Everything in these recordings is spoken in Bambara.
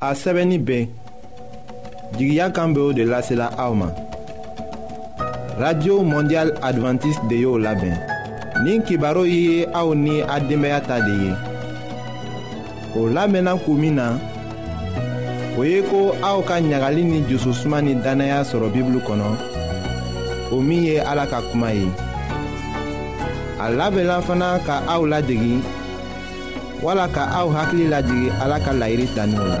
a sɛbɛnni bɛɛ jigiya kan bɛ o de lasela aw ma radio mondial adventiste de y'o labɛn nin kibaru ye aw ni a denbaya ta de ye o lamɛnna ko min na o ye ko aw ka ɲagali ni jususuma ni dannaya sɔrɔ bibulu kɔnɔ o min ye ala ka kuma ye a labɛnna fana ka aw ladegi wala ka aw hakili lajigi ala ka laɲini taniw la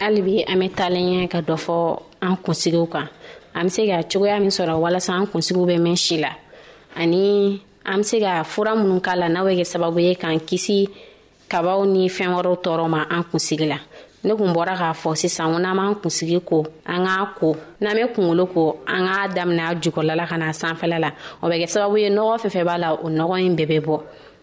hali bi an bɛ taalen ɲɛ ka dɔ fɔ an kunsigiw kan an bɛ se ka cogoya min sɔrɔ walasa an kunsigiw bɛ mɛn si la ani an bɛ se ka fura minnu k'a la n'a bɛ kɛ sababu ye k'an kisi kabaw ni fɛn wɛrɛw tɔɔrɔ ma an kunsigi la ne kun bɔra k'a fɔ sisan ko n'an b'an kunsigi ko an k'a ko n'an bɛ kunkolo ko an k'a daminɛ a jukɔrɔla la ka na sanfɛla la o bɛ kɛ sababu ye nɔgɔ fɛn fɛn b'a la o nɔgɔ in bɛɛ bɛ bɔ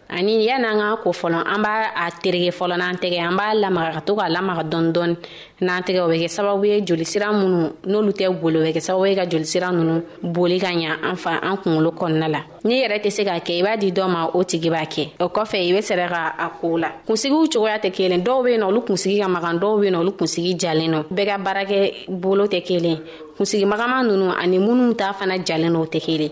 ani yan'an k'a ko fɔlɔ an b'a a terege fɔlɔ n'an tɛgɛ an b'a lamaga ka to k'a lamaga dɔɔni dɔɔni n'an tɛgɛ o bɛ kɛ sababu ye jolisira minnu n'olu tɛ boli o bɛ kɛ sababu ye ka jolisira ninnu boli ka ɲa an fa an kunkolo kɔnɔna la n'i yɛrɛ tɛ se k'a kɛ i b'a di dɔ ma o tigi b'a kɛ o kɔfɛ i bɛ sɛrɛ ka a ko la kunsigiw cogoya tɛ kelen dɔw bɛ yen nɔ olu kunsigi ka magan dɔw bɛ yen nɔ olu kunsigi jalen nɔ bɛɛ ka baarakɛ bolo tɛ kelen kunsigi magama ninnu ani minnu t'a fana jalen nɔ o tɛ kelen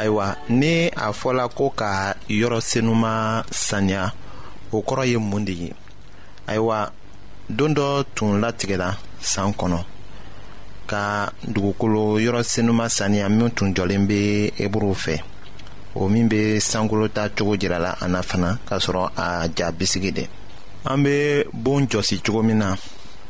ayiwa ni a fɔla ko ka yɔrɔ senuma saniya o kɔrɔ ye mun de ye ayiwa don dɔ tun latigɛla san kɔnɔ ka dugukolo yɔrɔ senuma saniya min tun jɔlen bɛ eburu fɛ o min bɛ sankolo ta cogo jirala a na fana k'a sɔrɔ a ja bisigi de an bɛ bon jɔsi cogo min na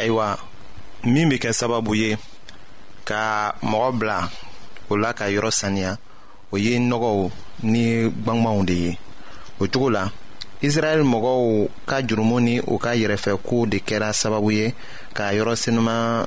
ayiwa min bɛ kɛ sababu ye ka mɔgɔ bila o la ka yɔrɔ saniya o ye nɔgɔw ni gbangbanw de ye o cogo la israɛl mɔgɔw ka jurumu ni u ka yɛrɛfɛkow de kɛra sababu ye ka yɔrɔ senuman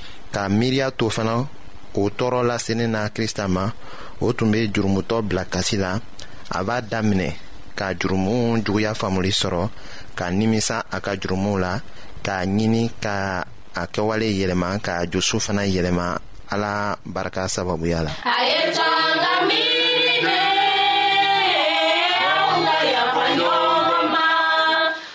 k'a miiriya to fana o tɔɔrɔ lasenin na krista ma o tun bɛ jurumutɔ bila kasi la a b'a daminɛ ka jurumu juguya faamuli sɔrɔ ka nimisa a ka jurumuw la k'a ɲini ka a kɛwale yɛlɛma ka josu fana yɛlɛma ala barika sababuya la.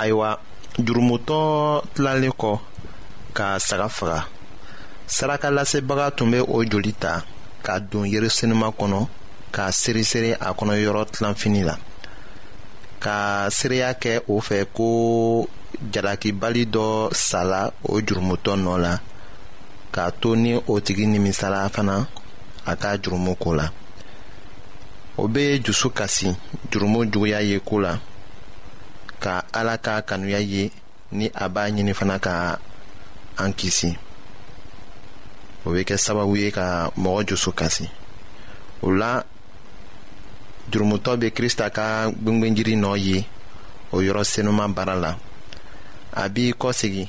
ayiwa jurumutɔ tilalen kɔ ka saga faga saraka lasebaga tun bɛ o joli ta ka don yerusalema kɔnɔ ka seresere a kɔnɔ yɔrɔ tilanfini la ka seereya kɛ o fɛ ko jalakibali dɔ sala o jurumutɔ nɔ la k'a to ni o tigi nimisala fana a ka jurumu ko la o bɛ dusu kasi jurumu juguya ye ko la ka ala ka kanuya ye ni a b'a ɲini fana ka an kisi o bɛ kɛ sababu ye ka mɔgɔ dusu kasi o la jurumutɔ bɛ krista ka gwengwenjiri nɔ ye o yɔrɔ senuma baara la a b'i kɔsegi